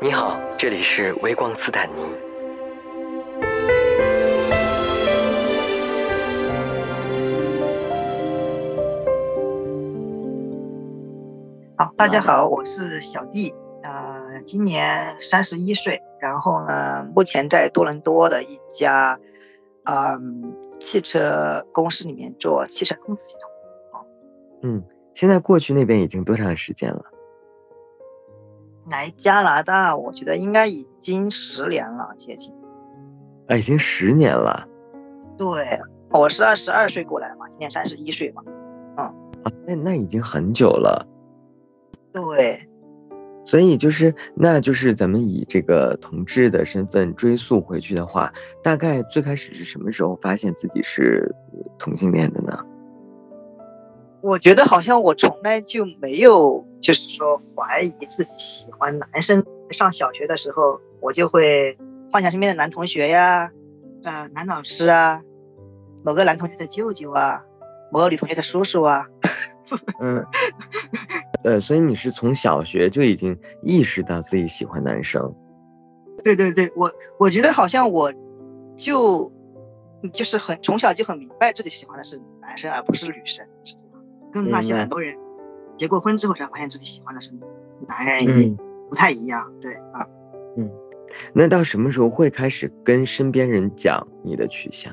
你好，这里是微光斯坦尼。好，大家好，我是小弟，呃，今年三十一岁，然后呢，目前在多伦多的一家，嗯，汽车公司里面做汽车控制系统。嗯，现在过去那边已经多长时间了？来加拿大，我觉得应该已经十年了，接近。啊，已经十年了。对，我是二十二岁过来的嘛，今年三十一岁嘛。嗯。啊，那那已经很久了。对，所以就是，那就是咱们以这个同志的身份追溯回去的话，大概最开始是什么时候发现自己是同性恋的呢？我觉得好像我从来就没有，就是说怀疑自己喜欢男生。上小学的时候，我就会幻想身边的男同学呀，啊，男老师啊，某个男同学的舅舅啊，某个女同学的叔叔啊。嗯。呃，所以你是从小学就已经意识到自己喜欢男生？对对对，我我觉得好像我就就是很从小就很明白自己喜欢的是男生，而不是女生，跟那些很多人结过婚之后才发现自己喜欢的是男人，嗯，不太一样。对啊，嗯，那到什么时候会开始跟身边人讲你的取向？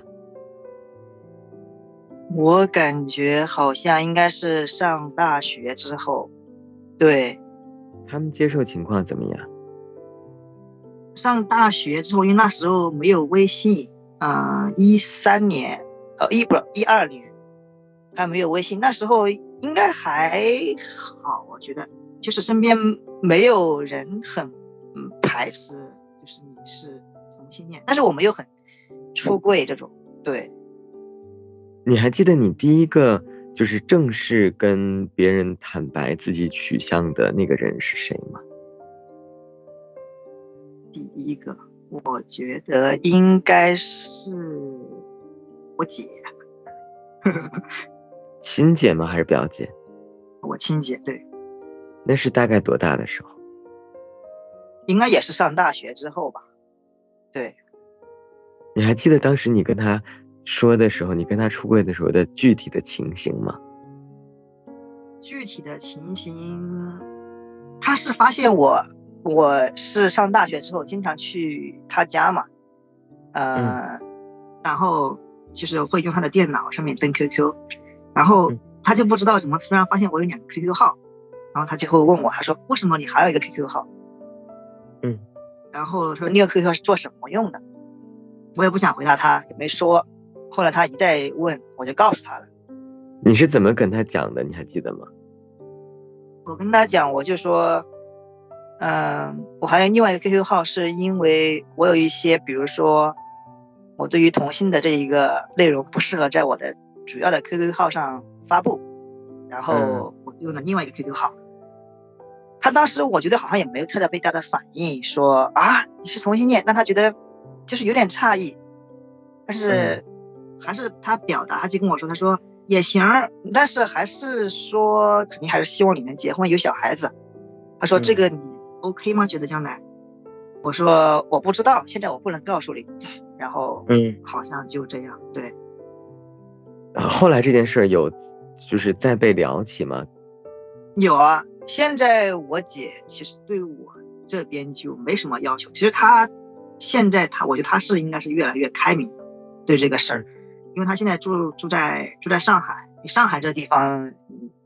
我感觉好像应该是上大学之后。对，他们接受情况怎么样？上大学之后，因为那时候没有微信，啊，一三年，呃，一不一二年，还没有微信，那时候应该还好，我觉得，就是身边没有人很排斥，就是你是同性恋，但是我没有很出柜这种。对，你还记得你第一个？就是正式跟别人坦白自己取向的那个人是谁吗？第一个，我觉得应该是我姐。亲姐吗？还是表姐？我亲姐，对。那是大概多大的时候？应该也是上大学之后吧。对。你还记得当时你跟他？说的时候，你跟他出柜的时候的具体的情形吗？具体的情形，他是发现我，我是上大学之后经常去他家嘛，呃，然后就是会用他的电脑上面登 QQ，然后他就不知道怎么突然发现我有两个 QQ 号，然后他就会问我，他说为什么你还有一个 QQ 号？嗯，然后说那个 QQ 是做什么用的？我也不想回答他，也没说。后来他一再问，我就告诉他了。你是怎么跟他讲的？你还记得吗？我跟他讲，我就说，嗯，我还有另外一个 QQ 号，是因为我有一些，比如说，我对于同性的这一个内容不适合在我的主要的 QQ 号上发布，然后我用了另外一个 QQ 号。他当时我觉得好像也没有特别大的反应，说啊你是同性恋，但他觉得就是有点诧异，但是。还是他表达，他就跟我说，他说也行，但是还是说肯定还是希望你能结婚有小孩子。他说这个你 OK 吗？觉得将来？我说我不知道，现在我不能告诉你。然后嗯，好像就这样。对。后来这件事有就是再被聊起吗？有啊，现在我姐其实对我这边就没什么要求。其实她现在她，我觉得她是应该是越来越开明对这个事儿。因为她现在住住在住在上海，上海这地方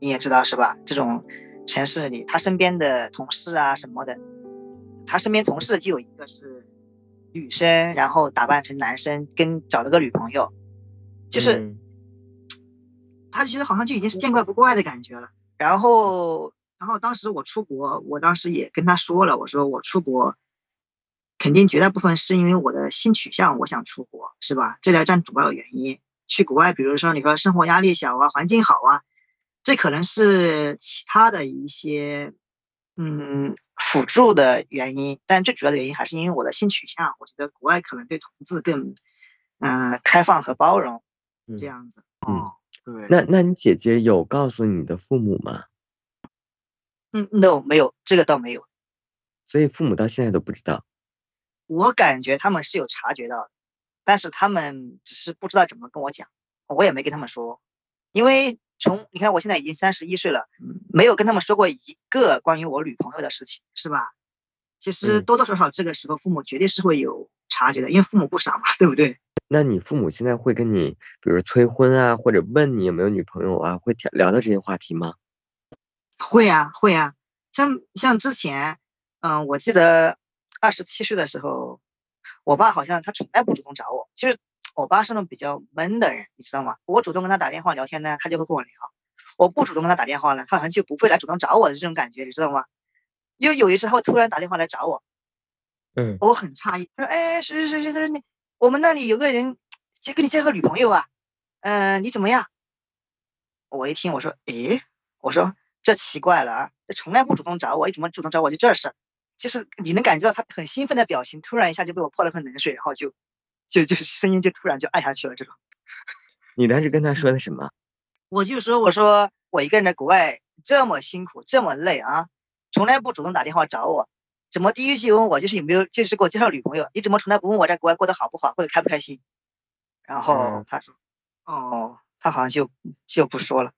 你也知道是吧？这种城市里，她身边的同事啊什么的，她身边同事就有一个是女生，然后打扮成男生，跟找了个女朋友，就是他就觉得好像就已经是见怪不怪的感觉了。然后，然后当时我出国，我当时也跟他说了，我说我出国。肯定绝大部分是因为我的性取向，我想出国，是吧？这才占主要原因。去国外，比如说你说生活压力小啊，环境好啊，这可能是其他的一些嗯辅助的原因。但最主要的原因还是因为我的性取向，我觉得国外可能对同志更嗯开放和包容，这样子。嗯，对。那那你姐姐有告诉你的父母吗？嗯，no，没有，这个倒没有。所以父母到现在都不知道。我感觉他们是有察觉到的，但是他们只是不知道怎么跟我讲，我也没跟他们说，因为从你看我现在已经三十一岁了，没有跟他们说过一个关于我女朋友的事情，是吧？其实多多少少这个时候父母绝对是会有察觉的，因为父母不傻嘛，对不对？那你父母现在会跟你，比如催婚啊，或者问你有没有女朋友啊，会聊到这些话题吗？会啊，会啊，像像之前，嗯，我记得二十七岁的时候，我爸好像他从来不主动找我。其实我爸是那种比较闷的人，你知道吗？我主动跟他打电话聊天呢，他就会跟我聊；我不主动跟他打电话呢，他好像就不会来主动找我的这种感觉，你知道吗？因为有一次他会突然打电话来找我，嗯，我很诧异，他说：“哎，谁谁谁谁，他说你我们那里有个人，介给你介绍个女朋友啊，嗯，你怎么样？”我一听，我说：“诶，我说。”这奇怪了啊！这从来不主动找我，你怎么主动找我？就这事儿，就是你能感觉到他很兴奋的表情，突然一下就被我泼了盆冷水，然后就，就就声音就突然就暗下去了。这种，你当时跟他说的什么？我就说，我说我一个人在国外这么辛苦，这么累啊，从来不主动打电话找我，怎么第一句问我就是有没有，就是给我介绍女朋友？你怎么从来不问我在国外过得好不好，或者开不开心？然后他说，哦，他好像就就不说了。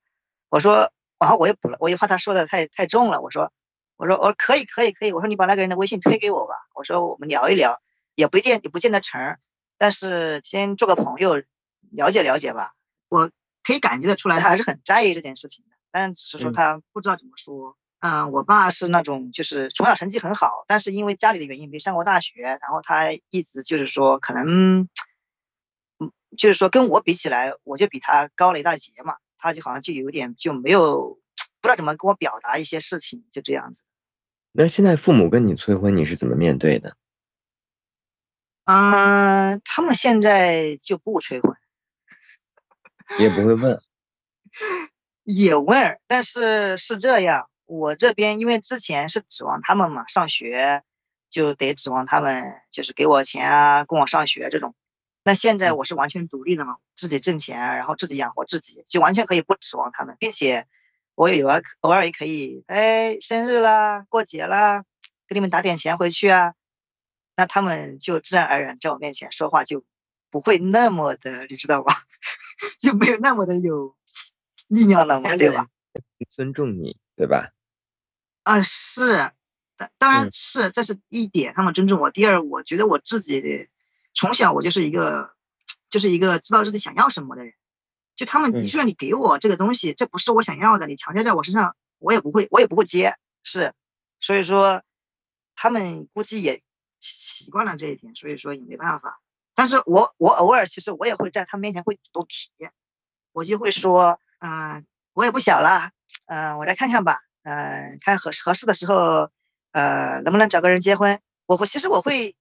我说。然后我又补了，我又怕他说的太太重了。我说，我说，我说可以，可以，可以。我说你把那个人的微信推给我吧。我说我们聊一聊，也不一定，也不见得成，但是先做个朋友，了解了解吧。我可以感觉得出来，他还是很在意这件事情的，但是只是说他不知道怎么说。嗯，我爸是那种就是从小成绩很好，但是因为家里的原因没上过大学，然后他一直就是说可能，嗯，就是说跟我比起来，我就比他高了一大截嘛。他就好像就有点就没有不知道怎么跟我表达一些事情，就这样子。那现在父母跟你催婚，你是怎么面对的？嗯，他们现在就不催婚，也不会问，也问，但是是这样，我这边因为之前是指望他们嘛，上学就得指望他们，就是给我钱啊，供我上学这种。那现在我是完全独立的嘛，自己挣钱，然后自己养活自己，就完全可以不指望他们，并且我也有啊，偶尔也可以，哎，生日啦，过节啦，给你们打点钱回去啊，那他们就自然而然在我面前说话就不会那么的，你知道吧？就没有那么的有力量了嘛，对吧？尊重你，对吧？啊，是，当当然是，这是一点，他们尊重我。第二，我觉得我自己的。从小我就是一个，就是一个知道自己想要什么的人。就他们，就算你给我这个东西，这不是我想要的，你强加在我身上，我也不会，我也不会接。是，所以说，他们估计也习惯了这一点，所以说也没办法。但是我，我偶尔其实我也会在他们面前会主动提，我就会说，嗯，我也不小了，嗯，我来看看吧，嗯，看合合适的时候，呃，能不能找个人结婚？我会，其实我会。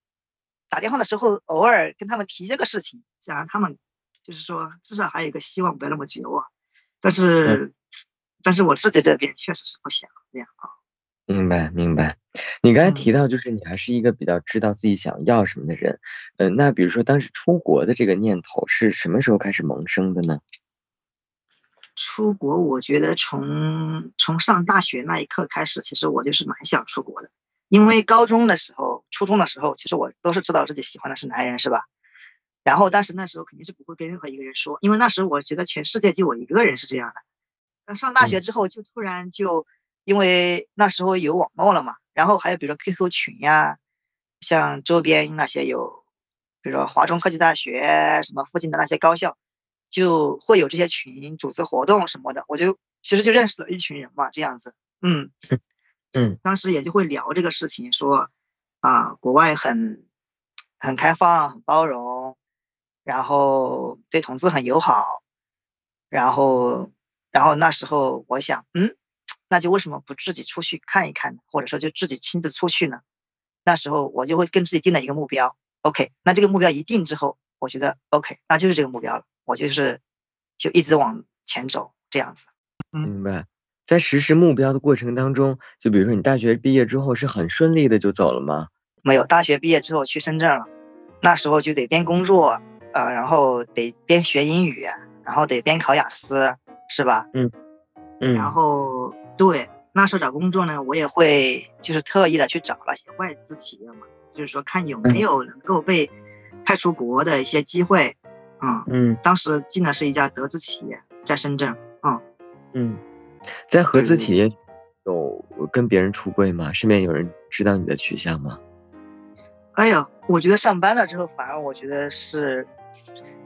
打电话的时候，偶尔跟他们提这个事情，想让他们就是说，至少还有一个希望，不要那么绝望。但是，但是我自己这边确实是不想这样啊。明白，明白。你刚才提到，就是你还是一个比较知道自己想要什么的人。嗯，那比如说当时出国的这个念头是什么时候开始萌生的呢？出国，我觉得从从上大学那一刻开始，其实我就是蛮想出国的。因为高中的时候、初中的时候，其实我都是知道自己喜欢的是男人，是吧？然后，但是那时候肯定是不会跟任何一个人说，因为那时候我觉得全世界就我一个人是这样的。那上大学之后，就突然就因为那时候有网络了嘛，然后还有比如说 QQ 群呀，像周边那些有，比如说华中科技大学什么附近的那些高校，就会有这些群组织活动什么的，我就其实就认识了一群人嘛，这样子，嗯。嗯，当时也就会聊这个事情，说啊，国外很很开放、很包容，然后对同志很友好，然后然后那时候我想，嗯，那就为什么不自己出去看一看呢？或者说就自己亲自出去呢？那时候我就会跟自己定了一个目标，OK，那这个目标一定之后，我觉得 OK，那就是这个目标了，我就是就一直往前走这样子。明白。在实施目标的过程当中，就比如说你大学毕业之后是很顺利的就走了吗？没有，大学毕业之后去深圳了，那时候就得边工作，呃，然后得边学英语，然后得边考雅思，是吧？嗯嗯。然后对，那时候找工作呢，我也会就是特意的去找那些外资企业嘛，就是说看有没有能够被派出国的一些机会。嗯嗯当时进的是一家德资企业，在深圳。嗯，嗯，在合资企业有跟别人出柜吗？身边有人知道你的取向吗？哎呀，我觉得上班了之后，反而我觉得是，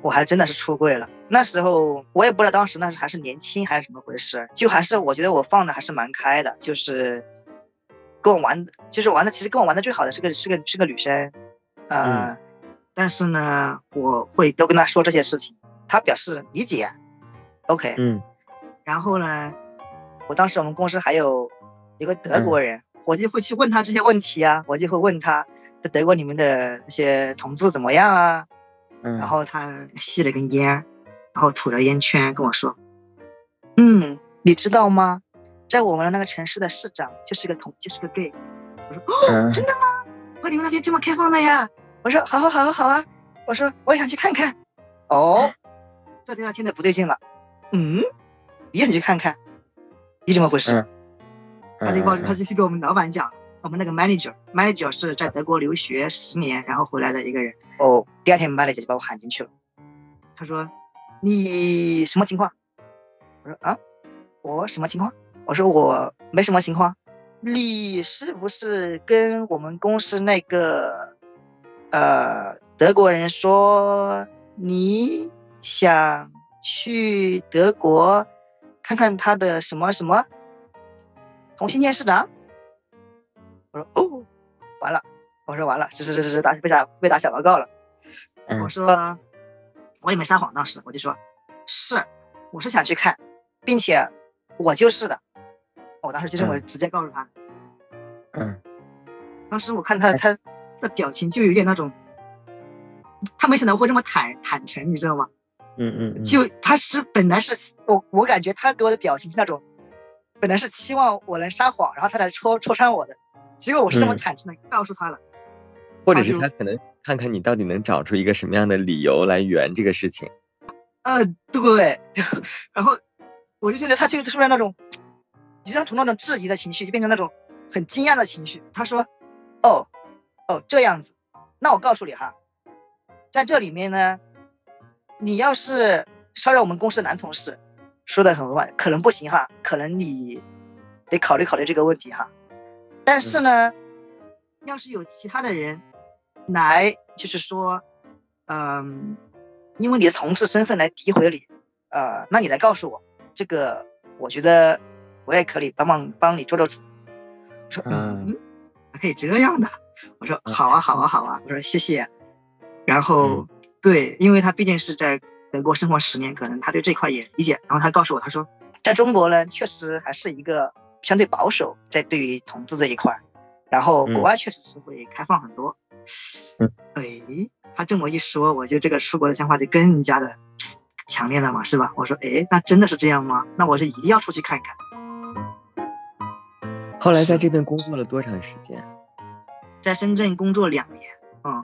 我还真的是出柜了。那时候我也不知道当时那是还是年轻还是怎么回事，就还是我觉得我放的还是蛮开的，就是跟我玩，就是玩的其实跟我玩的最好的是个是个是个女生，呃，但是呢，我会都跟他说这些事情，他表示理解，OK，嗯然后呢，我当时我们公司还有一个德国人，我就会去问他这些问题啊，我就会问他在德国你们的那些同志怎么样啊？嗯，然后他吸了根烟，然后吐着烟圈跟我说：“嗯，你知道吗？在我们的那个城市的市长就是个同，就是个 gay。”我说：“哦，嗯真的吗？哇你们那边这么开放的呀？”我说：“好好好啊好啊。”我说：“我也想去看看。”哦，这第二天的不对劲了。嗯，你也想去看看？你怎么回事？嗯他就告他就去给我们老板讲，我们那个 manager，manager 是在德国留学十年，然后回来的一个人。哦，第二天 manager 就把我喊进去了。他说：“你什么情况？”我说：“啊，我什么情况？”我说：“我没什么情况。你是不是跟我们公司那个呃德国人说你想去德国看看他的什么什么同性恋市长？”我说：“哦，完了。”我说：“完了，这是这是这打被打被打小报告了。”嗯我说我也没撒谎，当时我就说是，我是想去看，并且我就是的。我当时就这么直接告诉他。嗯当时我看他他的表情就有点那种，他没想到我会这么坦坦诚，你知道吗？嗯嗯嗯，就他是本来是我我感觉他给我的表情是那种，本来是期望我能撒谎，然后他来戳戳穿我的，结果我是这么嗯坦诚的告诉他了。或者是他可能看看你到底能找出一个什么样的理由来圆这个事情。呃，对，然后我就觉得他就是突然那种，即将从那种质疑的情绪就变成那种很惊讶的情绪。他说：“哦，哦，这样子，那我告诉你哈，在这里面呢，你要是骚扰我们公司的男同事，说的很委婉，可能不行哈，可能你得考虑考虑这个问题哈。但是呢，要是有其他的人来，就是说，嗯。”因为你的同事身份来诋毁你，呃，那你来告诉我，这个我觉得我也可以帮忙帮你做做主。我说嗯，可以这样的。我说好啊，好啊，好啊。我说谢谢。然后对，因为他毕竟是在德国生活十年，可能他对这块也理解。然后他告诉我，他说在中国呢，确实还是一个相对保守，在对于同志这一块，然后国外确实是会开放很多。嗯，哎。他这么一说，我就这个出国的想法就更加的强烈了嘛，是吧？我说，哎，那真的是这样吗？那我是一定要出去看看。后来在这边工作了多长时间？在深圳工作两年，嗯，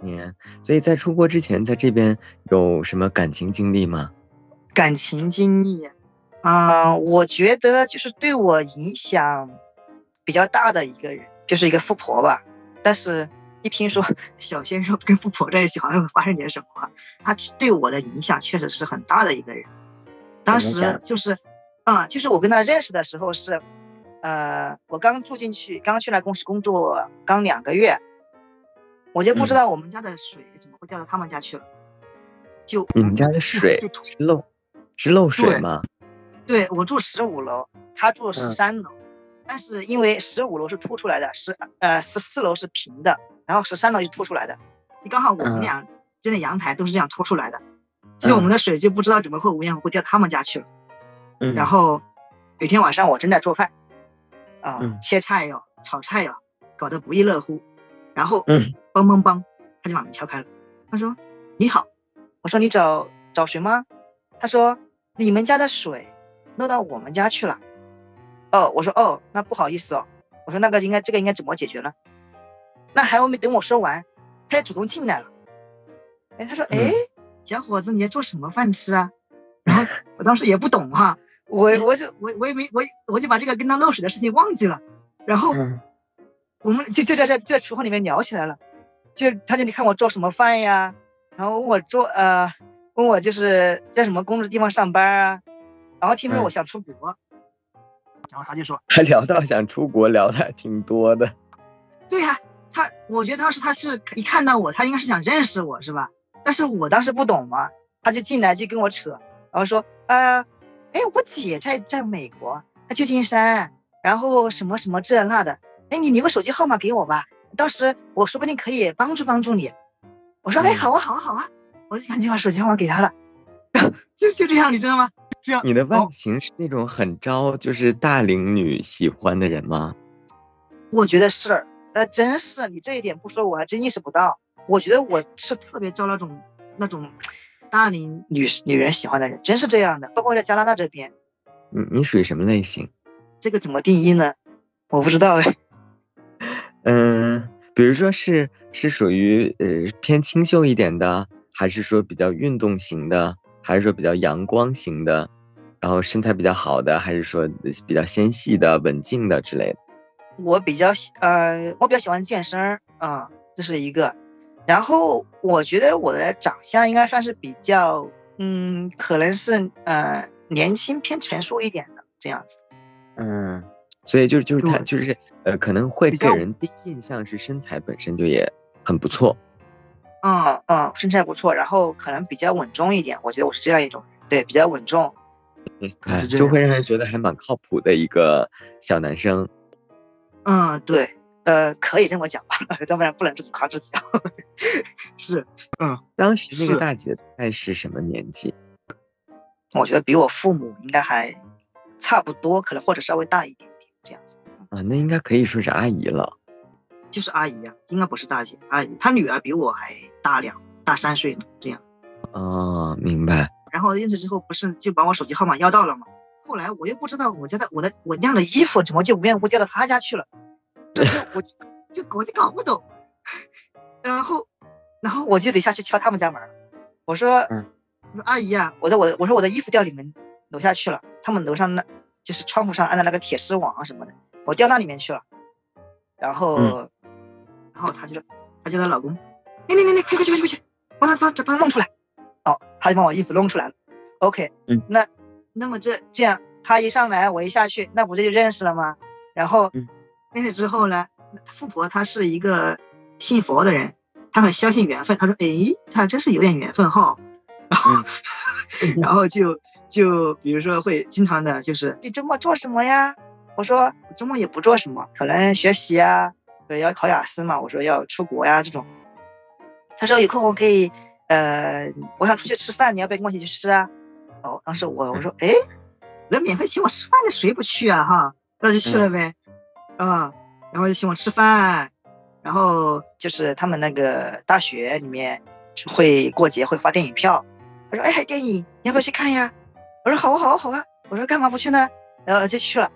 年。所以在出国之前，在这边有什么感情经历吗？感情经历，啊、呃，我觉得就是对我影响比较大的一个人，就是一个富婆吧。但是。一听说 小鲜肉跟富婆在一起，好像会发生点什么，他对我的影响确实是很大的一个人。当时就是，啊、嗯，就是我跟他认识的时候是，呃，我刚住进去，刚去来公司工作刚两个月，我就不知道我们家的水怎么会掉到他们家去了。就你们家的水是漏是漏水吗？对，我住十五楼，他住十三楼，嗯、但是因为十五楼是凸出来的，十呃十四楼是平的。然后十三楼就凸出来的，就刚好我们俩真的阳台都是这样凸出来的，其实我们的水就不知道怎么会无缘无故掉他们家去了。嗯，然后有一天晚上我正在做饭，啊、切菜哟，炒菜哟，搞得不亦乐乎。然后，嗯，梆梆梆，他就把门敲开了。他说：“你好。”我说：“你找找谁吗？”他说：“你们家的水漏到我们家去了。”哦，我说：“哦，那不好意思哦。”我说：“那个应该这个应该怎么解决呢？”那还没等我说完，他就主动进来了。哎，他说：“哎，小伙子，你在做什么饭吃啊？”然后我当时也不懂哈、啊，我我就我我也没我我就把这个跟他漏水的事情忘记了，然后嗯。我们就就在这就在厨房里面聊起来了，就他就你看我做什么饭呀，然后问我做呃问我就是在什么工作地方上班啊，然后听说我嗯想出国，然后他就说还聊到想出国，聊的还挺多的。对呀、他我觉得当时他是一看到我，他应该是想认识我是吧？但是我当时不懂嘛，他就进来就跟我扯，然后说呃，哎，我姐在在美国，在旧金山，然后什么什么这那的，哎，你留个手机号码给我吧，到时我说不定可以帮助帮助你。我说哎，嗯好啊，好啊，好啊，我就赶紧把手机号码给他了，就就这样，你知道吗？这样你的外哦形是那种很招就是大龄女喜欢的人吗？我觉得是，呃，真是你这一点不说，我还真意识不到。我觉得我是特别招那种那种大龄女女人喜欢的人，真是这样的。包括在加拿大这边，你你属于什么类型？这个怎么定义呢？我不知道哎。嗯，比如说是是属于呃偏清秀一点的，还是说比较运动型的，还是说比较阳光型的，然后身材比较好的，还是说比较纤细的、文静的之类的？我比较喜呃，我比较喜欢健身儿啊、这是一个。然后我觉得我的长相应该算是比较，嗯，可能是呃年轻偏成熟一点的这样子。嗯，所以就是就是他就是呃可能会给人第一印象是身材本身就也很不错。嗯嗯，身材不错，然后可能比较稳重一点。我觉得我是这样一种，对，比较稳重。哎，是这样就会让人觉得还蛮靠谱的一个小男生。嗯，对，呃，可以这么讲吧，要不然不能自己夸自己啊。是，当时那个大姐大概是什么年纪？我觉得比我父母应该还差不多，可能或者稍微大一点点这样子。啊，那应该可以说是阿姨了。就是阿姨啊、应该不是大姐，阿姨，她女儿比我还大两大三岁呢，这样。哦，明白。然后认识之后，不是就把我手机号码要到了吗？后来我又不知道我家的我的我晾的衣服怎么就无缘无故掉到他家去了，就我就就我就搞不懂。然后，然后我就得下去敲他们家门。我说，嗯我说阿姨啊、我的我的我说我的衣服掉你们楼下去了，他们楼上那就是窗户上安的那个铁丝网啊什么的，我掉那里面去了。然后，嗯然后她就说，她叫她老公，你你你你快快去快去快去，帮他帮他帮他弄出来。哦，他就把我衣服弄出来了。OK，嗯那那么这这样，他一上来我一下去，那不这就认识了吗？然后嗯认识之后呢，富婆她是一个信佛的人，她很相信缘分。她说，诶，她真是有点缘分哈。然后，然后就就比如说会经常的就是你周末做什么呀？我说我周末也不做什么，可能学习啊，对，要考雅思嘛。我说要出国呀这种。他说有空我可以，呃，我想出去吃饭，你要不要跟我一起去吃啊？哦，当时我我说，哎，能免费请我吃饭的谁不去啊？哈，那就去了呗，啊，然后就请我吃饭，然后就是他们那个大学里面会过节会发电影票，他说，哎，电影，你要不要去看呀？我说好啊，好啊，好啊。我说干嘛不去呢？然后就去了。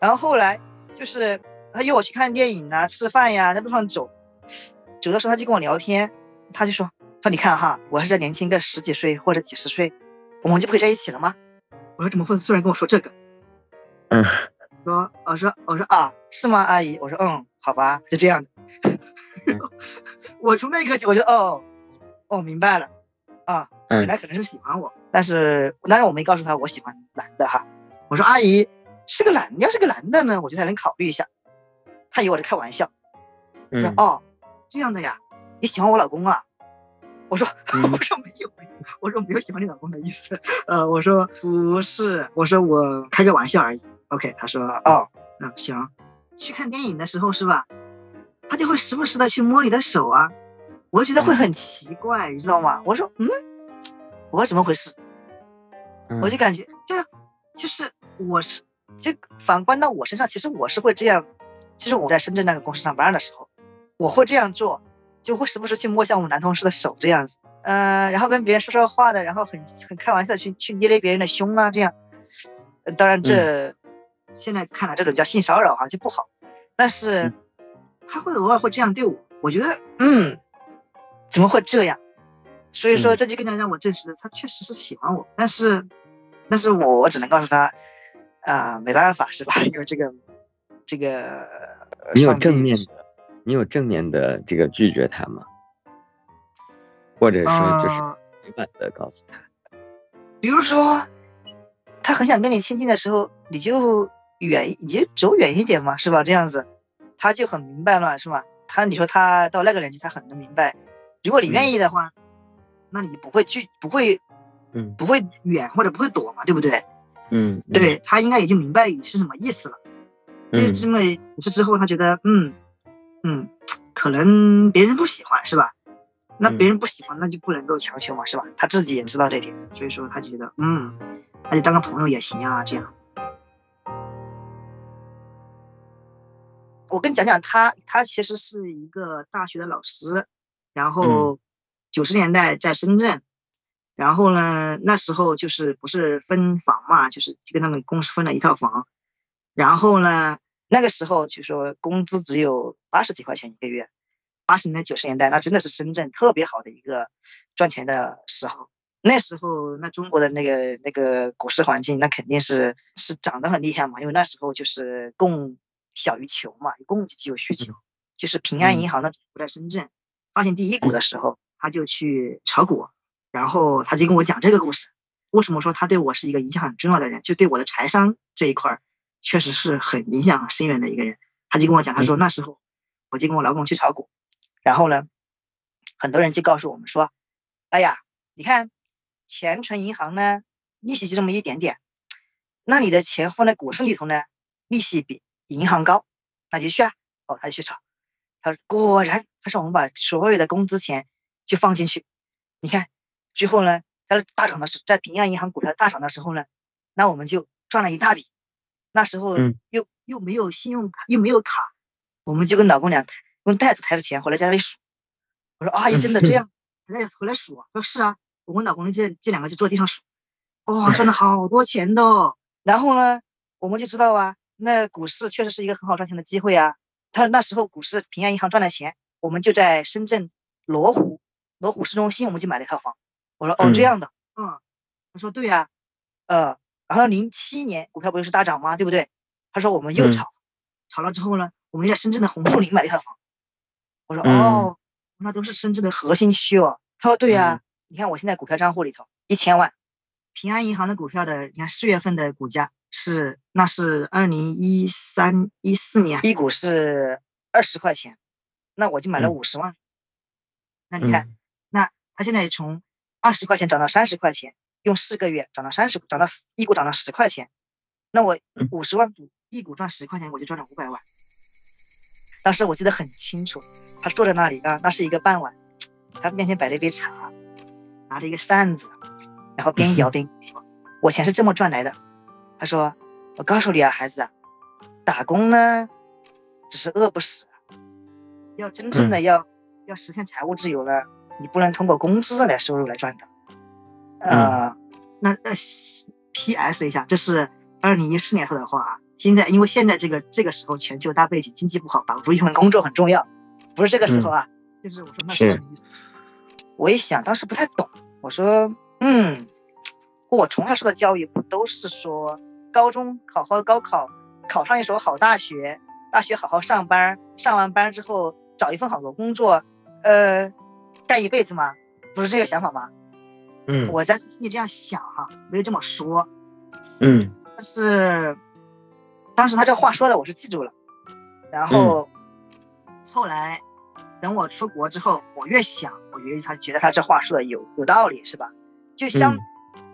然后后来就是他约我去看电影啊、吃饭呀，在路上走，走的时候他就跟我聊天，他就说说你看哈，我还是再年轻个十几岁或者几十岁，我们就不可以在一起了吗？我说怎么会突然跟我说这个？嗯，说我说我说啊，是吗，阿姨？我说嗯，好吧，就这样的。我从那一刻起，我就哦哦明白了啊，嗯原来可能是喜欢我，但是当然我没告诉他我喜欢男的哈。我说阿姨是个男，要是个男的呢，我就才能考虑一下。他以为我在开玩笑，我说嗯哦这样的呀，你喜欢我老公啊？我说嗯 我说没有没有，我说没有喜欢你老公的意思。呃，我说不是，我说我开个玩笑而已。OK，他说哦，嗯行。去看电影的时候是吧？他就会时不时的去摸你的手啊，我觉得会很奇怪，你知道吗？我说嗯，我说怎么回事？嗯我就感觉这样，就是我是这反观到我身上，其实我是会这样。其实我在深圳那个公司上班的时候，我会这样做，就会时不时去摸一下我们男同事的手这样子，呃，然后跟别人说说话的，然后很很开玩笑的去去捏捏别人的胸啊，这样。呃当然这、现在看来这种叫性骚扰哈、就不好，但是嗯他会偶尔会这样对我，我觉得嗯，怎么会这样？所以说嗯这就更加让我证实他确实是喜欢我，但是但是我我只能告诉他，啊，没办法是吧？因为这个这个，没有正面的，你有正面的这个拒绝他吗？或者说就是委婉的告诉他，比如说他很想跟你亲近的时候，你就远，你就走远一点嘛，是吧？这样子他就很明白了，是吧？他你说他到那个年纪，他很能明白。如果你愿意的话，那你不会拒，不会，嗯，不会远或者不会躲嘛，对不对？嗯，对他应该已经明白你是什么意思了。就这么一次之后，他觉得，嗯嗯，可能别人不喜欢，是吧？那别人不喜欢，那就不能够强求嘛，是吧？他自己也知道这点，所以说他觉得，嗯，那就当个朋友也行啊，这样。我跟你讲讲他，他其实是一个大学的老师，然后九十年代在深圳，然后呢，那时候就是不是分房嘛，就是就跟他们公司分了一套房，然后呢，那个时候就说工资只有八十几块钱一个月。八十年代、九十年代，那真的是深圳特别好的一个赚钱的时候。那时候，那中国的那个那个股市环境，那肯定是是涨得很厉害嘛。因为那时候就是供小于求嘛，供给就有需求。就是平安银行的不在深圳发行第一股的时候，他就去炒股，然后他就跟我讲这个故事。为什么说他对我是一个影响很重要的人？就对我的财商这一块儿，确实是很影响深远的一个人。他就跟我讲，他说那时候我就跟我老公去炒股。然后呢，很多人就告诉我们说：“哎呀，你看，钱存银行呢，利息就这么一点点，那你的钱放在股市里头呢，利息比银行高，那就去啊。”哦，他就去炒。他说：“果然，他说我们把所有的工资钱就放进去，你看，最后呢，在大涨的时，在平安银行股票大涨的时候呢，那我们就赚了一大笔。那时候又又没有信用卡，又没有卡，我们就跟老公俩。”用袋子抬着钱回来家里数，我说阿姨真的这样，回来回来数，说是啊，我跟老公这这两个就坐地上数，哇，赚了 好多钱的。然后呢，我们就知道啊，那股市确实是一个很好赚钱的机会啊。他那时候股市平安银行赚了钱，我们就在深圳罗湖，罗湖市中心，我们就买了一套房。我说哦这样的，嗯，他说对呀，呃，然后零七年股票不就是大涨吗？对不对？他说我们又炒，炒了之后呢，我们在深圳的红树林买了一套房。我说哦，那都是深圳的核心区哦。他说对呀，你看我现在股票账户里头一千万，平安银行的股票的，你看四月份的股价是，那是二零一三一四年，一股是二十块钱，那我就买了五十万。那你看，那他现在从二十块钱涨到三十块钱，用四个月涨到三十，涨到一股涨到十块钱，那我五十万股一股赚十块钱，我就赚了五百万。当时我记得很清楚，他坐在那里啊，那是一个傍晚，他面前摆了一杯茶，拿着一个扇子，然后边摇 边说：“我钱是这么赚来的。”他说：“我告诉你啊，孩子，打工呢，只是饿不死，要真正的要要实现财务自由呢，你不能通过工资来收入来赚的。”呃，那那 P.S. 一下，这是二零一四年说的话啊。现在，因为现在这个这个时候全球大背景，经济不好，保住一份工作很重要。不是这个时候啊，就是我说那时候的意思。我一想，当时不太懂。我说，嗯，我从小受的教育不都是说，高中好好高考，考上一所好大学，大学好好上班，上完班之后找一份好的工作，呃，干一辈子吗？不是这个想法吗？嗯，我在心里这样想哈，没有这么说。嗯，但是。当时他这话说的我是记住了，然后后来等我出国之后，我越想，我越他觉得他这话说的有有道理，是吧？就相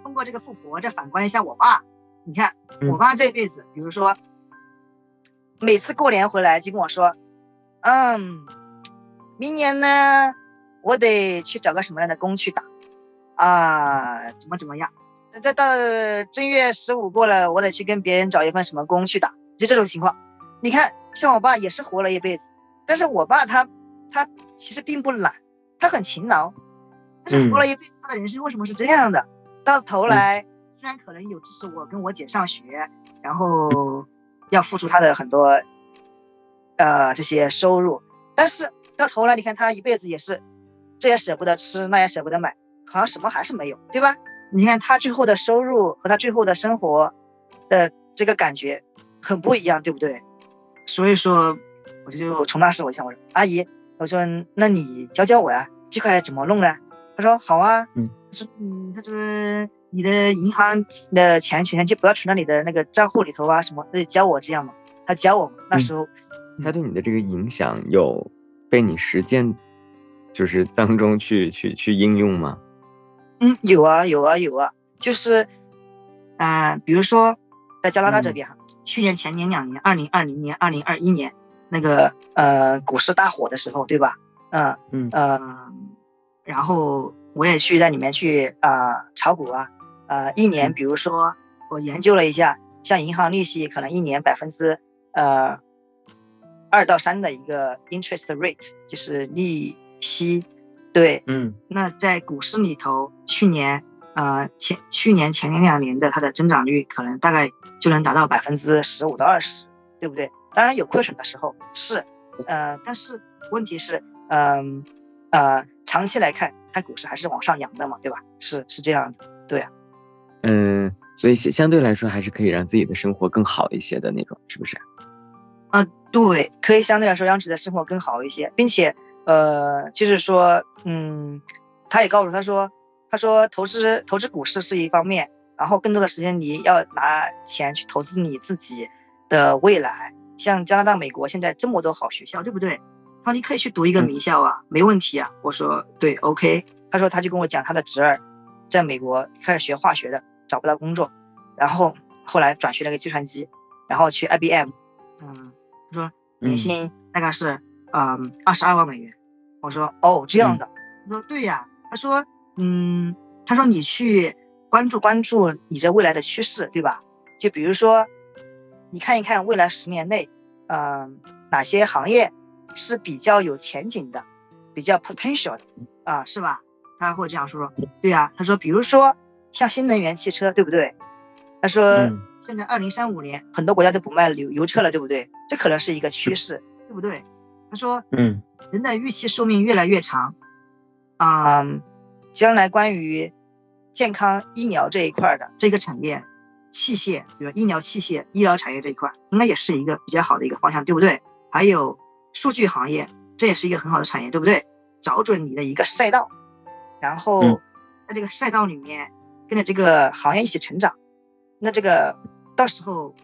通过这个富婆再反观一下我爸，你看我爸这辈子，比如说每次过年回来就跟我说，嗯，明年呢我得去找个什么样的工去打啊，怎么怎么样。再到正月十五过了，我得去跟别人找一份什么工去打，就这种情况。你看，像我爸也是活了一辈子，但是我爸他他其实并不懒，他很勤劳。但是活了一辈子，他的人生为什么是这样的？到头来，虽然可能有支持我跟我姐上学，然后要付出他的很多呃这些收入，但是到头来，你看他一辈子也是这也舍不得吃，那也舍不得买，好像什么还是没有，对吧？你看他最后的收入和他最后的生活的这个感觉很不一样，对不对？所以说，我就从那时我想，我说阿姨，我说那你教教我呀，这块怎么弄呢？他说好啊，嗯，他说嗯，他说你的银行的钱钱就不要存到你的那个账户里头啊，什么，他就教我这样嘛，他教我嘛，那时候他对你的这个影响有被你实践，就是当中去去去应用吗？嗯，有啊有啊有啊，就是，啊、比如说在加拿大这边哈，去年前年两年，二零二零年、二零二一年那个呃股市大火的时候，对吧？嗯嗯。呃，然后我也去在里面去啊、炒股啊，呃，一年嗯。比如说我研究了一下，像银行利息可能一年百分之呃二到三的一个 interest rate，就是利息，对，嗯那在股市里头，去年呃前去年前年两年的它的增长率可能大概就能达到百分之十五到二十，对不对？当然有亏损的时候是，呃，但是问题是，嗯呃长期来看，它股市还是往上扬的嘛，对吧？是是这样的，对啊，嗯，所以相相对来说还是可以让自己的生活更好一些的那种，是不是？啊对，可以相对来说让自己的生活更好一些，并且呃，就是说，嗯，他也告诉他说，他说投资投资股市是一方面，然后更多的时间你要拿钱去投资你自己的未来。像加拿大、美国现在这么多好学校，对不对？他说你可以去读一个嗯名校啊，没问题啊。我说对，OK。他说他就跟我讲他的侄儿在美国开始学化学的，找不到工作，然后后来转学了个计算机，然后去 IBM，嗯，他说年薪大概是嗯二十二万美元。我说哦这样的，他说对呀，他说嗯，他说你去关注关注你这未来的趋势，对吧？就比如说你看一看未来十年内，嗯、哪些行业是比较有前景的，比较 potential 的啊，是吧？他会这样说，对呀、他说比如说像新能源汽车，对不对？他说。嗯现在二零三五年，很多国家都不卖油油车了，对不对？这可能是一个趋势，对不对？他说，嗯人的预期寿命越来越长，啊、将来关于健康医疗这一块儿的这个产业，器械，比如医疗器械、医疗产业这一块儿，应该也是一个比较好的一个方向，对不对？还有数据行业，这也是一个很好的产业，对不对？找准你的一个赛道，然后嗯在这个赛道里面跟着这个行业一起成长，那这个到时候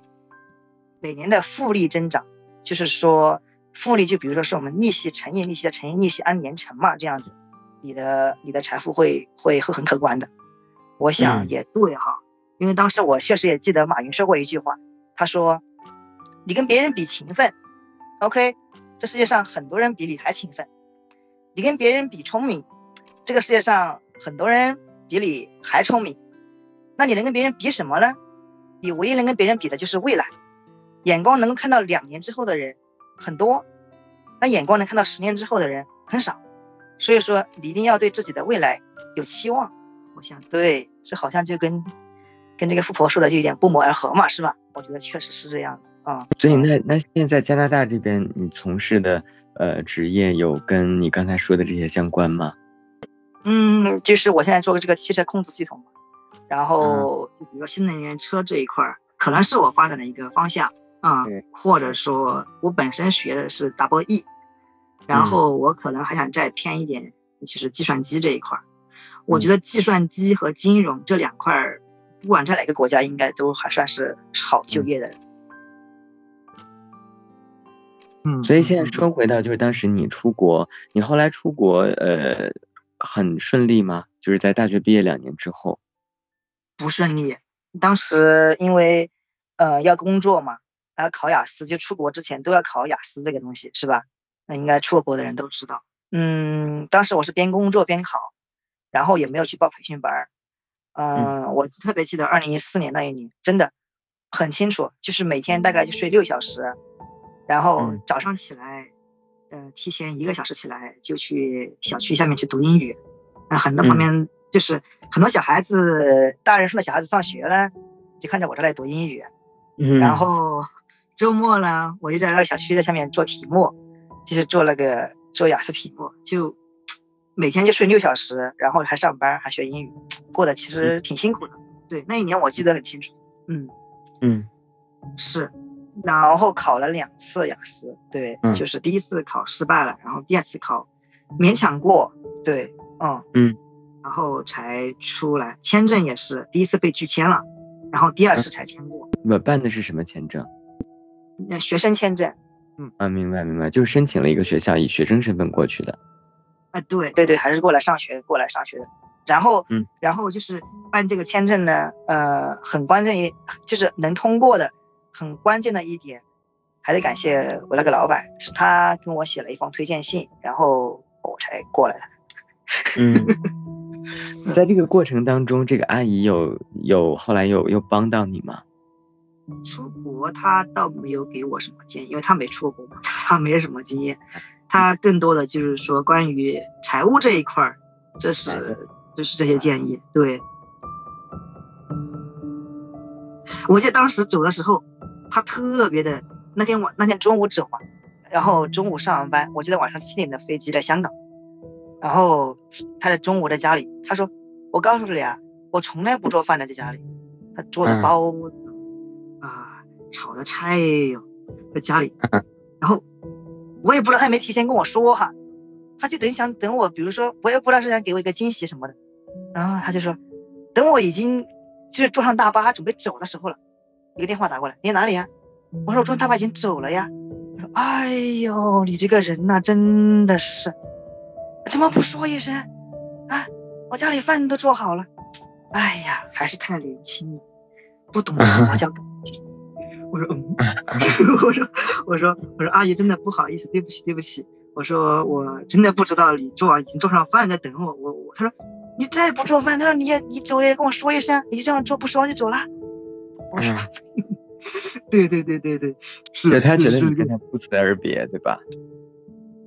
每年的复利增长，就是说复利，就比如说是我们利息乘以利息的乘以利息按年乘嘛，这样子，你的你的财富会会会很可观的。我想嗯也对哈，因为当时我确实也记得马云说过一句话，他说：“你跟别人比勤奋，OK，这世界上很多人比你还勤奋；你跟别人比聪明，这个世界上很多人比你还聪明。那你能跟别人比什么呢？你唯一能跟别人比的就是未来。眼光能够看到两年之后的人很多，但眼光能看到十年之后的人很少。所以说，你一定要对自己的未来有期望。我想，对，这好像就跟跟这个富婆说的就有点不谋而合嘛，是吧？我觉得确实是这样子啊。所以那那现在加拿大这边你从事的呃职业有跟你刚才说的这些相关吗？嗯，就是我现在做的这个汽车控制系统嘛，然后就比如说新能源车这一块儿，可能是我发展的一个方向啊、对或者说我本身学的是 double E，然后我可能还想再偏一点，就是计算机这一块儿。我觉得计算机和金融这两块儿，不管在哪个国家，应该都还算是好就业的。嗯，所以现在说回到就是当时你出国，你后来出国呃很顺利吗？就是在大学毕业两年之后。不顺利。当时因为呃要工作嘛，还要考雅思，就出国之前都要考雅思这个东西，是吧？那应该出过国的人都知道。嗯，当时我是边工作边考，然后也没有去报培训班儿。嗯，我特别记得二零一四年那一年，真的很清楚，就是每天大概就睡六小时，然后嗯早上起来，呃，提前一个小时起来就去小区下面去读英语。啊，很多旁嗯边就是很多小孩子，大人送的小孩子上学了，就看着我这来读英语。嗯然后周末呢，我就在那个小区在下面做题目，就是做那个做雅思题目，就每天就睡六小时，然后还上班还学英语，过得其实挺辛苦的。对，那一年我记得很清楚。嗯，嗯，是，然后考了两次雅思，对，嗯就是第一次考失败了，然后第二次考勉强过，对，嗯嗯，然后才出来。签证也是第一次被拒签了，然后第二次才签过，我办的是什么签证？那学生签证。嗯啊，明白明白，就是申请了一个学校，以学生身份过去的。啊，对对对，还是过来上学，过来上学的。然后，嗯，然后就是办这个签证呢，呃，很关键一就是能通过的，很关键的一点，还得感谢我那个老板，是他跟我写了一封推荐信，然后我才过来的。嗯，在这个过程当中，这个阿姨有有后来有有帮到你吗？出国他倒没有给我什么建议，因为他没出国嘛，他没什么经验，他更多的就是说关于财务这一块儿，这哎是就是这些建议。对，我记得当时走的时候，他特别的那天晚那天中午走嘛，然后中午上完班，我记得晚上七点的飞机在香港，然后他在中午在家里，他说：“我告诉你啊，我从来不做饭的，在家里，他做的嗯包子。啊，炒的菜哟，在家里，然后我也不知道他有没提前跟我说哈，他就等想等我，比如说我也不知道是想给我一个惊喜什么的，然后他就说，等我已经就是坐上大巴准备走的时候了，一个电话打过来，你在哪里呀？我说我坐大巴已经走了呀。他说，哎呦，你这个人呐、真的是，怎么不说一声啊？我家里饭都做好了，哎呀，还是太年轻了，不懂什么叫感。我说嗯，我说我说我说阿姨真的不好意思，对不起对不起。我说我真的不知道你做完已经做上饭在等我。我我他说你再不做饭，他说你也你走也跟我说一声，你这样做不说就走了。我说、对对对对对，是对他觉得是你跟他不辞而别，对吧？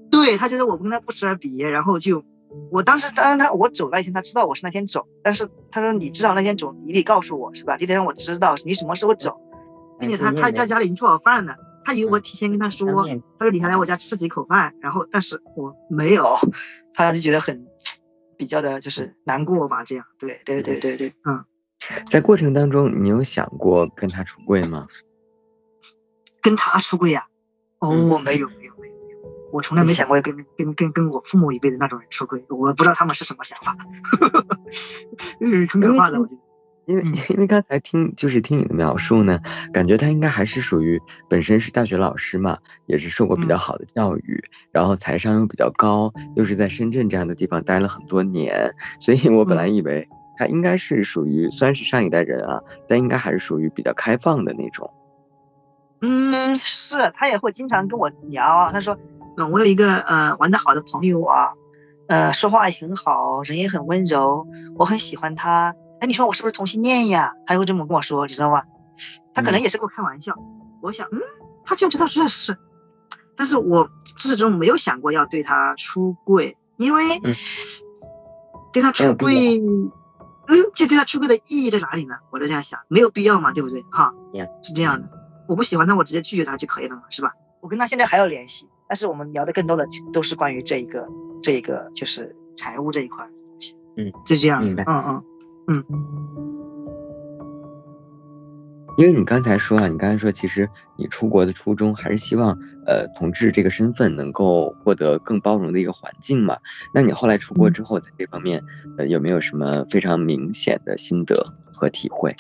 对他觉得我跟他不辞而别，然后就我当时当然他我走那天他知道我是那天走，但是他说你知道那天走你得告诉我是吧？你得让我知道你什么时候走，并且他他在家里已经做好饭了，他以为我提前跟他说，他说你还来我家吃几口饭，然后但是我没有，他就觉得很比较的就是难过吧，这样对对对对。对，嗯，在过程当中，你有想过跟他出柜吗？跟他出柜呀、哦，我没有没有没有没有，我从来没想过要跟跟跟跟我父母一辈的那种人出柜，我不知道他们是什么想法，嗯，很可怕的，我觉得。因为 因为刚才听就是听你的描述呢，感觉他应该还是属于本身是大学老师嘛，也是受过比较嗯好的教育，然后财商又比较高，又是在深圳这样的地方待了很多年，所以我本来以为他应该是属于虽然是上一代人啊，但应该还是属于比较开放的那种。嗯，是他也会经常跟我聊啊。他说，嗯，我有一个呃玩的好的朋友啊，呃，说话也很好，人也很温柔，我很喜欢他。哎，你说我是不是同性恋呀？他会这么跟我说，你知道吗？他可能也是跟我开玩笑。我想，嗯，他居然知道这事，但是我始终没有想过要对他出柜，因为嗯对他出柜，嗯，就对他出柜的意义在哪里呢？我就这样想，没有必要嘛，对不对？哈是这样的。我不喜欢他，我直接拒绝他就可以了嘛，是吧？我跟他现在还有联系，但是我们聊的更多的都是关于这一个这一个就是财务这一块。嗯，就这样子。嗯嗯嗯嗯，因为你刚才说啊，你刚才说其实你出国的初衷还是希望，呃，同志这个身份能够获得更包容的一个环境嘛。那你后来出国之后，在这方面，呃，有没有什么非常明显的心得和体会？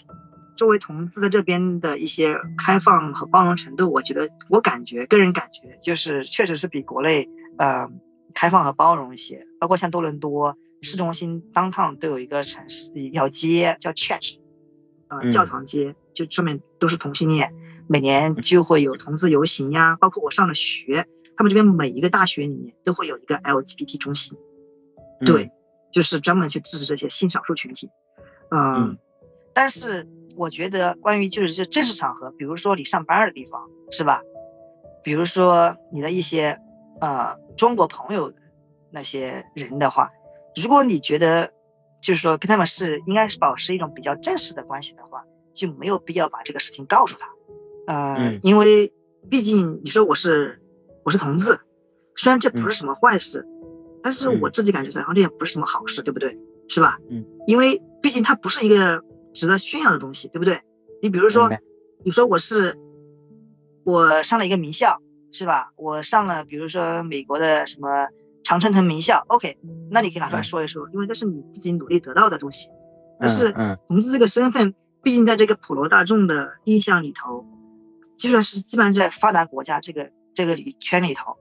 作为同志在这边的一些开放和包容程度，我觉得我感觉个人感觉就是确实是比国内呃开放和包容一些。包括像多伦多市中心 downtown 都有一个城市一条街叫 Church，呃嗯教堂街，就上面都是同性恋，每年就会有同志游行呀。包括我上了学，他们这边每一个大学里面都会有一个 LGBT 中心，对，就是专门去支持这些性少数群体。嗯，嗯但是我觉得关于就是这正式场合，比如说你上班的地方，是吧？比如说你的一些呃中国朋友的那些人的话，如果你觉得就是说跟他们是应该是保持一种比较正式的关系的话，就没有必要把这个事情告诉他。呃，嗯因为毕竟你说我是我是同志，虽然这不是什么坏事，但是我嗯自己感觉好像这也不是什么好事，对不对？是吧？嗯，因为毕竟它不是一个值得炫耀的东西，对不对？你比如说，你说我是我上了一个名校，是吧？我上了比如说美国的什么常春藤名校，OK，那你可以拿出来说一说，因为这是你自己努力得到的东西。但是同志这个身份，毕竟在这个普罗大众的印象里头，就算是基本上在发达国家这个这个里圈里头，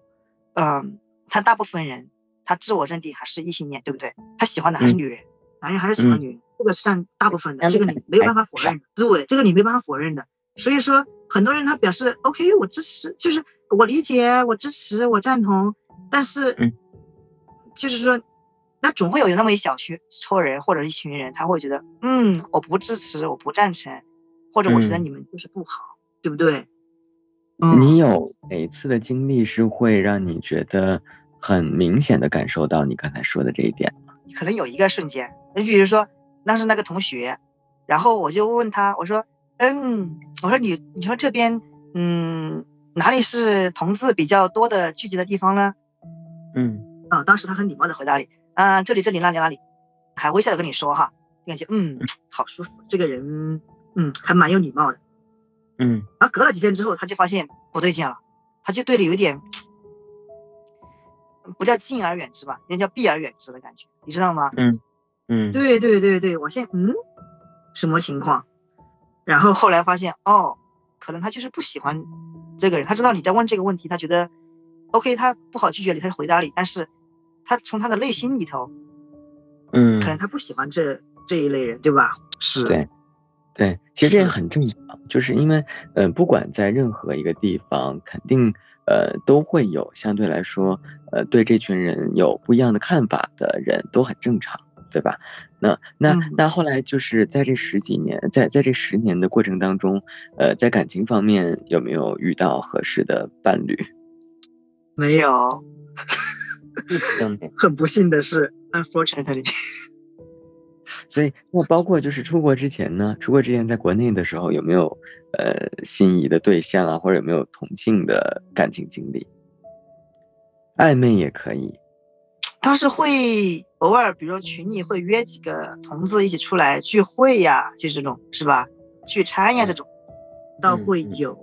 嗯，他大部分人他自我认定还是异性恋，对不对？他喜欢的还是女人，男人还是喜欢女人，这个是占大部分的，这个你没有办法否认的。对，这个你没办法否认的。所以说，很多人他表示 OK，我支持，就是我理解，我支持，我赞同，但是，就是说。那总会有那么一小群撮人或者一群人，他会觉得，嗯，我不支持，我不赞成，或者我觉得你们就是不好，对不对？你有哪一次的经历是会让你觉得很明显的感受到你刚才说的这一点吗？可能有一个瞬间，你比如说当时那个同学，然后我就问他，我说，嗯，我说你，你说这边，嗯，哪里是同志比较多的聚集的地方呢？嗯，啊，当时他很礼貌的回答你。啊，这里这里那里那里，还微笑的跟你说哈，感觉嗯，好舒服，这个人嗯还蛮有礼貌的，嗯。然后隔了几天之后，他就发现不对劲了，他就对你有点不叫敬而远之吧，人家叫避而远之的感觉，你知道吗？嗯嗯，对对对对，我现嗯什么情况？然后后来发现哦，可能他就是不喜欢这个人，他知道你在问这个问题，他觉得 OK，他不好拒绝你，他就回答你，但是。他从他的内心里头，嗯，可能他不喜欢这这一类人，对吧？是，对，对，其实这也很正常，就是因为，嗯，不管在任何一个地方，肯定，呃，都会有相对来说，呃，对这群人有不一样的看法的人，都很正常，对吧？那那那后来就是在这十几年，在在这十年的过程当中，呃，在感情方面有没有遇到合适的伴侣？没有。很不幸的是，unfortunately。所以，那包括就是出国之前呢？出国之前在国内的时候，有没有呃心仪的对象啊，或者有没有同性的感情经历？暧昧也可以。当时会偶尔，比如说群里会约几个同志一起出来聚会呀，就这种是吧？聚餐呀这种，倒会有。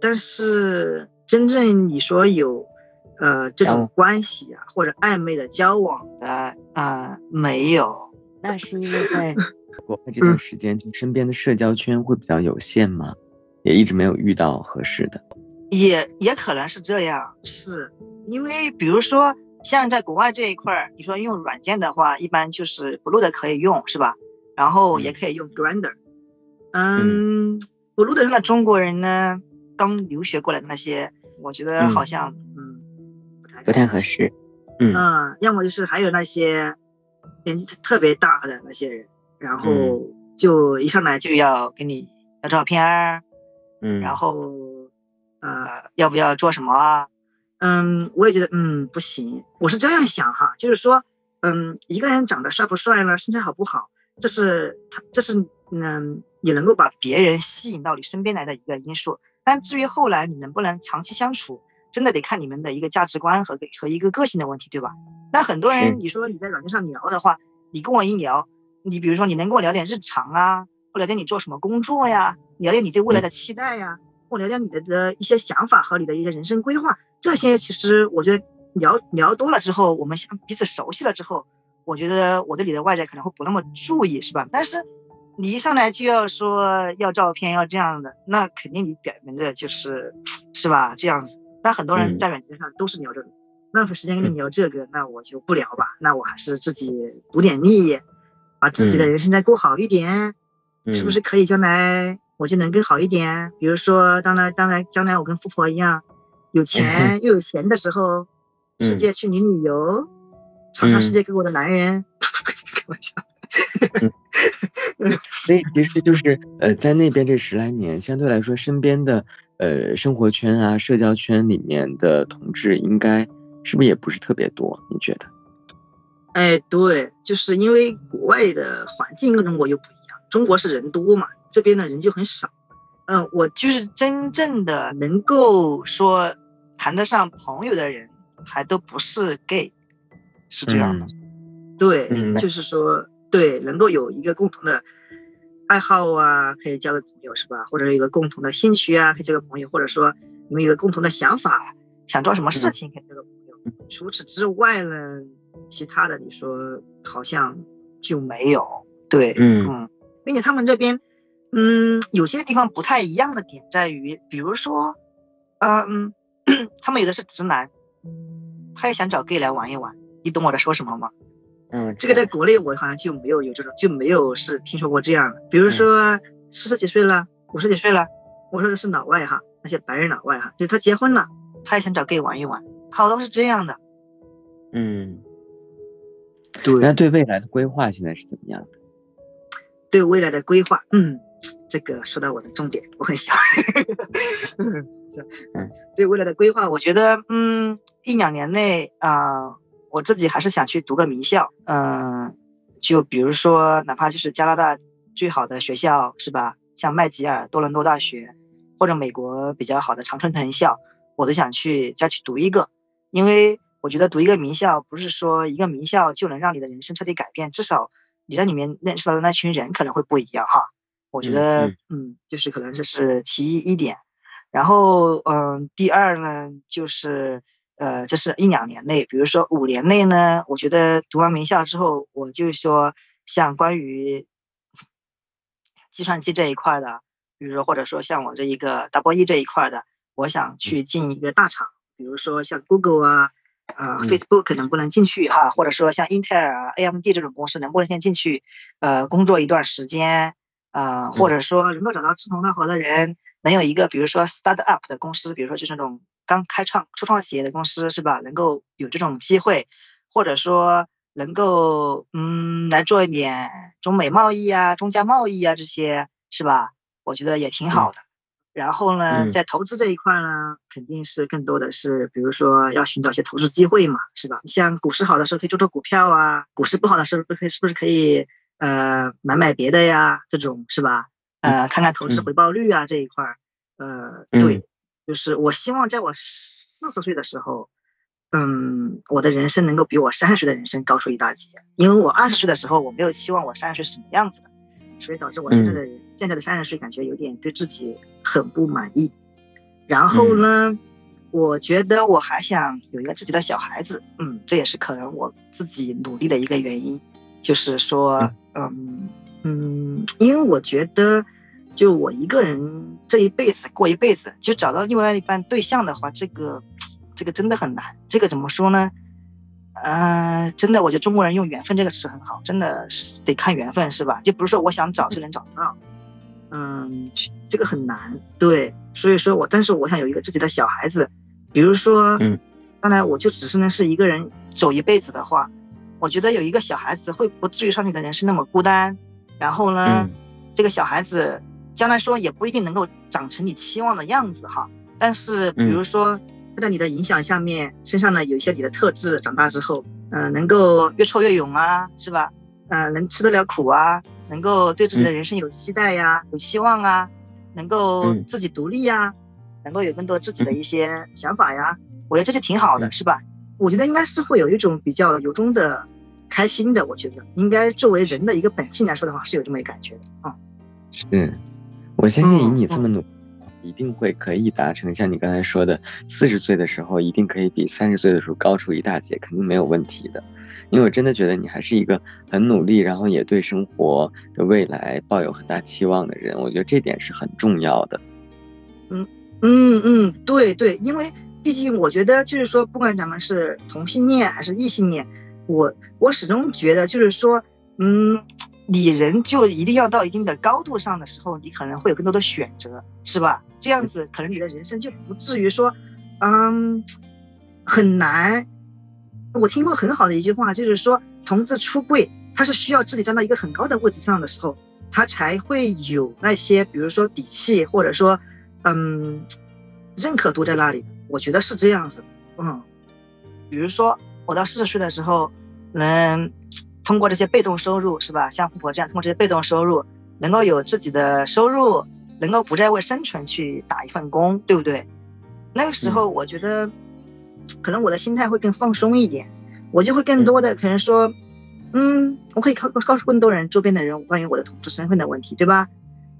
但是真正你说有。呃，这种关系啊，或者暧昧的交往的啊，没有。那是因为在国外这段时间，就身边的社交圈会比较有限吗？也一直没有遇到合适的。也也可能是这样，是因为比如说像在国外这一块儿，你说用软件的话，一般就是 Blue 的可以用，是吧？然后也可以用 Grander。嗯，Blue 的那中国人呢，刚留学过来的那些，我觉得好像嗯。不太合适，嗯，要么就是还有那些年纪特别大的那些人，然后就一上来就要给你要照片儿，嗯，然后呃要不要做什么啊？嗯，我也觉得嗯不行，我是这样想哈，就是说嗯一个人长得帅不帅呢，身材好不好，这是他这是嗯你能够把别人吸引到你身边来的一个因素，但至于后来你能不能长期相处？真的得看你们的一个价值观和和一个个性的问题，对吧？那很多人，你说你在软件上聊的话，你跟我一聊，你比如说你能跟我聊点日常啊，或聊点你做什么工作呀，聊点你对未来的期待呀，或聊点你的的一些想法和你的一些人生规划，这些其实我觉得聊聊多了之后，我们相彼此熟悉了之后，我觉得我对你的外在可能会不那么注意，是吧？但是你一上来就要说要照片要这样的，那肯定你表明的就是是吧？这样子。但很多人在软件上都是聊这个，浪费时间跟你聊这个，那我就不聊吧。那我还是自己补点力，把自己的人生再过好一点，是不是可以将来我就能更好一点？比如说，当来，当来，将来我跟富婆一样，有钱 又有闲的时候，世界去你旅游，尝尝世界给我的男人。开玩笑。所以其实就是呃，在那边这十来年，相对来说，身边的。呃，生活圈啊，社交圈里面的同志，应该是不是也不是特别多？你觉得？哎，对，就是因为国外的环境跟中国又不一样，中国是人多嘛，这边的人就很少。嗯，我就是真正的能够说谈得上朋友的人，还都不是 gay，是这样的。对，就是说，对，能够有一个共同的。爱好啊，可以交个朋友是吧？或者有一个共同的兴趣啊，可以交个朋友，或者说你们有个共同的想法，想做什么事情可以交个朋友。除此之外呢，其他的你说好像就没有。对，嗯嗯，并且他们这边，嗯，有些地方不太一样的点在于，比如说，嗯，他们有的是直男，他也想找 gay 来玩一玩，你懂我在说什么吗？嗯，这个在国内我好像就没有有这种，就没有是听说过这样的。比如说四十几岁了，五十几岁了，我说的是老外哈，那些白人老外哈，就他结婚了，他也想找 gay 玩一玩，好多是这样的。嗯，对那对未来的规划现在是怎么样的？对未来的规划，嗯，这个说到我的重点，我很想，嗯，嗯，对未来的规划，我觉得，嗯，一两年内啊、我自己还是想去读个名校，嗯、就比如说，哪怕就是加拿大最好的学校是吧，像麦吉尔、多伦多大学，或者美国比较好的常春藤校，我都想去再去读一个，因为我觉得读一个名校不是说一个名校就能让你的人生彻底改变，至少你在里面认识到的那群人可能会不一样哈。我觉嗯得嗯，嗯，就是可能这是其一一点，然后嗯，第二呢，就是呃，这是一两年内，比如说五年内呢，我觉得读完名校之后，我就说像关于计算机这一块的，比如说或者说像我这一个 double E 这一块的，我想去进一个大厂，比如说像 Google 啊，呃、嗯。Facebook 能不能进去哈，或者说像英特尔啊、AMD 这种公司能不能先进去，呃，工作一段时间，呃，或者说能够找到志同道合的人，能有一个比如说 start up 的公司，比如说就是那种刚开创初创企业的公司是吧？能够有这种机会，或者说能够嗯来做一点中美贸易啊、中加贸易啊这些是吧？我觉得也挺好的。然后呢，嗯在投资这一块呢，肯定是更多的是，比如说要寻找一些投资机会嘛，是吧？像股市好的时候可以做做股票啊，股市不好的时候不可以是不是可以呃买买别的呀？这种是吧？呃，看看投资嗯回报率啊这一块儿，呃，嗯对，就是我希望在我四十岁的时候，嗯，我的人生能够比我三十岁的人生高出一大截，因为我二十岁的时候我没有期望我三十岁是什么样子的，所以导致我现在的、现在的三十岁感觉有点对自己很不满意。然后呢，我觉得我还想有一个自己的小孩子，嗯，这也是可能我自己努力的一个原因，就是说，嗯嗯，因为我觉得，就我一个人这一辈子过一辈子，就找到另外一半对象的话，这个这个真的很难。这个怎么说呢？呃，真的，我觉得中国人用缘分这个词很好，真的是得看缘分，是吧？就不是说我想找就能找到，嗯，这个很难。对，所以说我，但是我想有一个自己的小孩子，比如说，嗯，当然我就只是能是一个人走一辈子的话，我觉得有一个小孩子会不至于让你的人生那么孤单。然后呢，嗯这个小孩子将来说也不一定能够长成你期望的样子哈。但是比如说他在你的影响下面，身上呢有一些你的特质，长大之后，嗯、能够越挫越勇啊，是吧？嗯、能吃得了苦啊，能够对自己的人生有期待呀、有希望啊，能够嗯自己独立呀、能够有更多自己的一些想法呀，我觉得这就挺好的，嗯是吧？我觉得应该是会有一种比较由衷的开心的，我觉得应该作为人的一个本性来说的话，是有这么一个感觉的啊。是，我相信以嗯你这么努，一定会可以达成像你刚才说的，四十岁的时候一定可以比三十岁的时候高出一大截，肯定没有问题的。因为我真的觉得你还是一个很努力，然后也对生活的未来抱有很大期望的人，我觉得这点是很重要的。嗯嗯嗯，对对，因为毕竟我觉得就是说，不管咱们是同性恋还是异性恋，我我始终觉得就是说，嗯，你人就一定要到一定的高度上的时候，你可能会有更多的选择，是吧？这样子可能你的人生就不至于说，嗯，很难。我听过很好的一句话，就是说，同志出柜，他是需要自己站到一个很高的位置上的时候，他才会有那些，比如说底气，或者说，嗯，认可度在那里的。我觉得是这样子，嗯，比如说我到四十岁的时候，能通过这些被动收入，是吧？像富婆这样，通过这些被动收入，能够有自己的收入，能够不再为生存去打一份工，对不对？那个时候，我觉得，可能我的心态会更放松一点，我就会更多的可能说，嗯，我可以告告诉更多人周边的人关于我的同志身份的问题，对吧？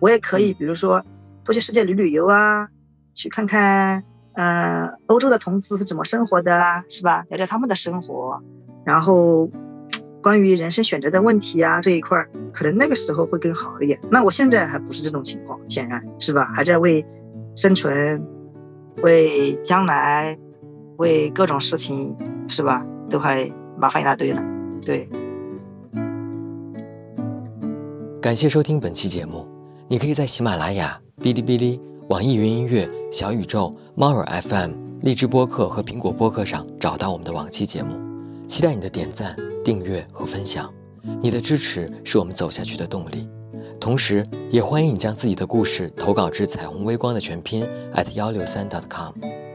我也可以，比如说多去世界旅旅游啊，去看看，呃，欧洲的同志是怎么生活的啊，是吧？聊聊他们的生活，然后关于人生选择的问题啊这一块儿，可能那个时候会更好一点。那我现在还不是这种情况，显然是吧？还在为生存、为将来、为各种事情，是吧？都还麻烦一大堆呢，对。感谢收听本期节目。你可以在喜马拉雅、哔哩哔哩、网易云音乐、小宇宙、猫耳 FM、荔枝播客和苹果播客上找到我们的往期节目。期待你的点赞、订阅和分享，你的支持是我们走下去的动力。同时，也欢迎你将自己的故事投稿至彩虹微光的全拼 at 幺六三 dot com，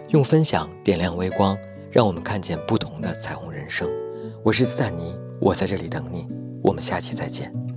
用分享点亮微光，让我们看见不同的彩虹人生。我是斯坦尼，我在这里等你，我们下期再见。